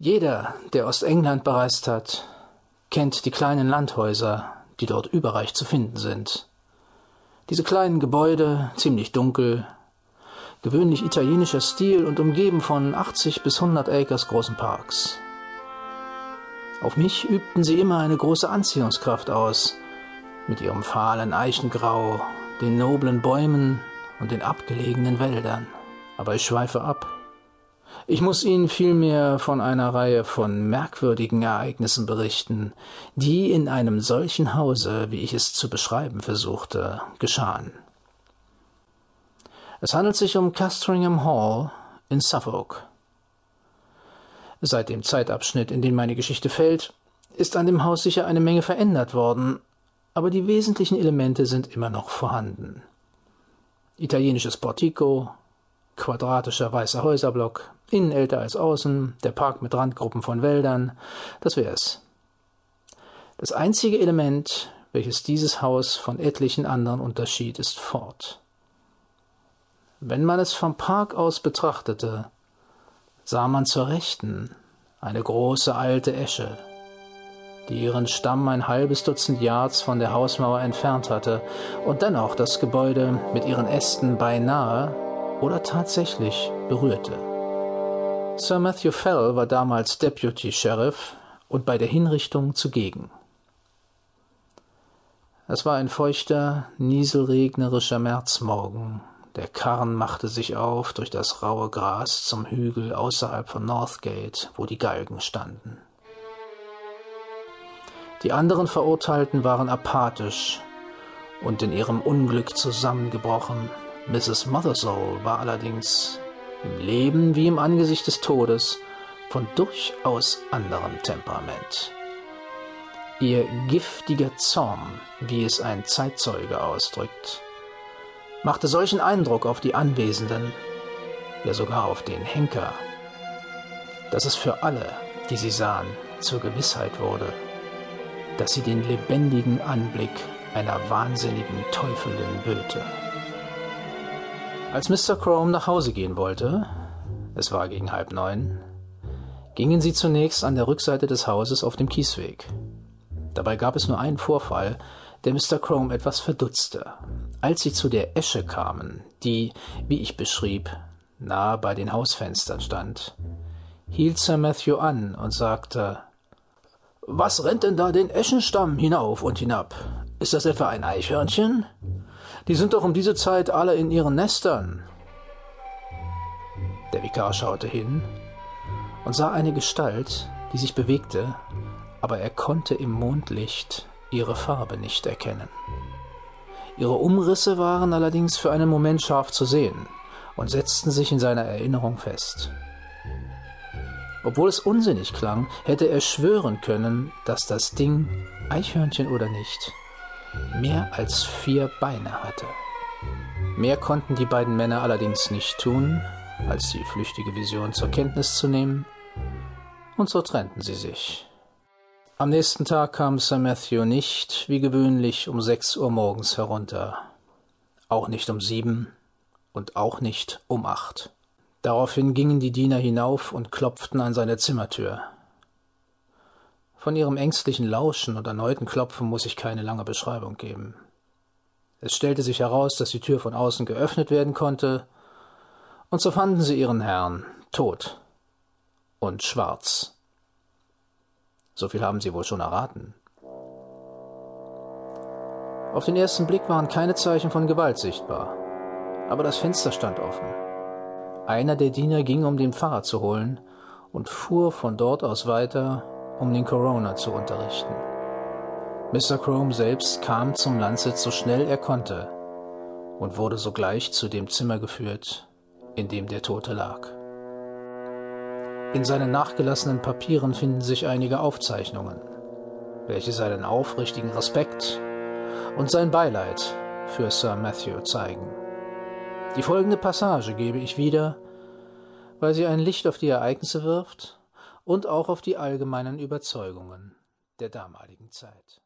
Jeder, der Ostengland bereist hat, kennt die kleinen Landhäuser, die dort überreich zu finden sind. Diese kleinen Gebäude, ziemlich dunkel, gewöhnlich italienischer Stil und umgeben von 80 bis 100 Acres großen Parks. Auf mich übten sie immer eine große Anziehungskraft aus, mit ihrem fahlen Eichengrau, den noblen Bäumen und den abgelegenen Wäldern. Aber ich schweife ab. Ich muss Ihnen vielmehr von einer Reihe von merkwürdigen Ereignissen berichten, die in einem solchen Hause, wie ich es zu beschreiben versuchte, geschahen. Es handelt sich um Castringham Hall in Suffolk. Seit dem Zeitabschnitt, in den meine Geschichte fällt, ist an dem Haus sicher eine Menge verändert worden, aber die wesentlichen Elemente sind immer noch vorhanden. Italienisches Portico, quadratischer weißer Häuserblock, innen älter als außen, der Park mit Randgruppen von Wäldern, das wär's. Das einzige Element, welches dieses Haus von etlichen anderen unterschied, ist fort. Wenn man es vom Park aus betrachtete, sah man zur Rechten eine große alte Esche, die ihren Stamm ein halbes Dutzend Yards von der Hausmauer entfernt hatte und dennoch das Gebäude mit ihren Ästen beinahe oder tatsächlich berührte. Sir Matthew Fell war damals Deputy Sheriff und bei der Hinrichtung zugegen. Es war ein feuchter, nieselregnerischer Märzmorgen. Der Karren machte sich auf durch das raue Gras zum Hügel außerhalb von Northgate, wo die Galgen standen. Die anderen Verurteilten waren apathisch und in ihrem Unglück zusammengebrochen. Mrs. Mothersole war allerdings im Leben wie im Angesicht des Todes von durchaus anderem Temperament. Ihr giftiger Zorn, wie es ein Zeitzeuge ausdrückt, machte solchen Eindruck auf die Anwesenden, ja sogar auf den Henker, dass es für alle, die sie sahen, zur Gewissheit wurde, dass sie den lebendigen Anblick einer wahnsinnigen Teufelin böte. Als Mr. Crome nach Hause gehen wollte, es war gegen halb neun, gingen sie zunächst an der Rückseite des Hauses auf dem Kiesweg. Dabei gab es nur einen Vorfall, der Mr. Crome etwas verdutzte. Als sie zu der Esche kamen, die, wie ich beschrieb, nahe bei den Hausfenstern stand, hielt Sir Matthew an und sagte Was rennt denn da den Eschenstamm hinauf und hinab? Ist das etwa ein Eichhörnchen? Die sind doch um diese Zeit alle in ihren Nestern. Der Vikar schaute hin und sah eine Gestalt, die sich bewegte, aber er konnte im Mondlicht ihre Farbe nicht erkennen. Ihre Umrisse waren allerdings für einen Moment scharf zu sehen und setzten sich in seiner Erinnerung fest. Obwohl es unsinnig klang, hätte er schwören können, dass das Ding, Eichhörnchen oder nicht, mehr als vier Beine hatte. Mehr konnten die beiden Männer allerdings nicht tun, als die flüchtige Vision zur Kenntnis zu nehmen, und so trennten sie sich. Am nächsten Tag kam Sir Matthew nicht, wie gewöhnlich, um sechs Uhr morgens herunter, auch nicht um sieben und auch nicht um acht. Daraufhin gingen die Diener hinauf und klopften an seine Zimmertür. Von ihrem ängstlichen Lauschen und erneuten Klopfen muss ich keine lange Beschreibung geben. Es stellte sich heraus, dass die Tür von außen geöffnet werden konnte, und so fanden sie ihren Herrn tot und schwarz. So viel haben sie wohl schon erraten. Auf den ersten Blick waren keine Zeichen von Gewalt sichtbar, aber das Fenster stand offen. Einer der Diener ging, um den Pfarrer zu holen, und fuhr von dort aus weiter um den Corona zu unterrichten. Mr. Crome selbst kam zum Landsitz so schnell er konnte und wurde sogleich zu dem Zimmer geführt, in dem der Tote lag. In seinen nachgelassenen Papieren finden sich einige Aufzeichnungen, welche seinen aufrichtigen Respekt und sein Beileid für Sir Matthew zeigen. Die folgende Passage gebe ich wieder, weil sie ein Licht auf die Ereignisse wirft und auch auf die allgemeinen Überzeugungen der damaligen Zeit.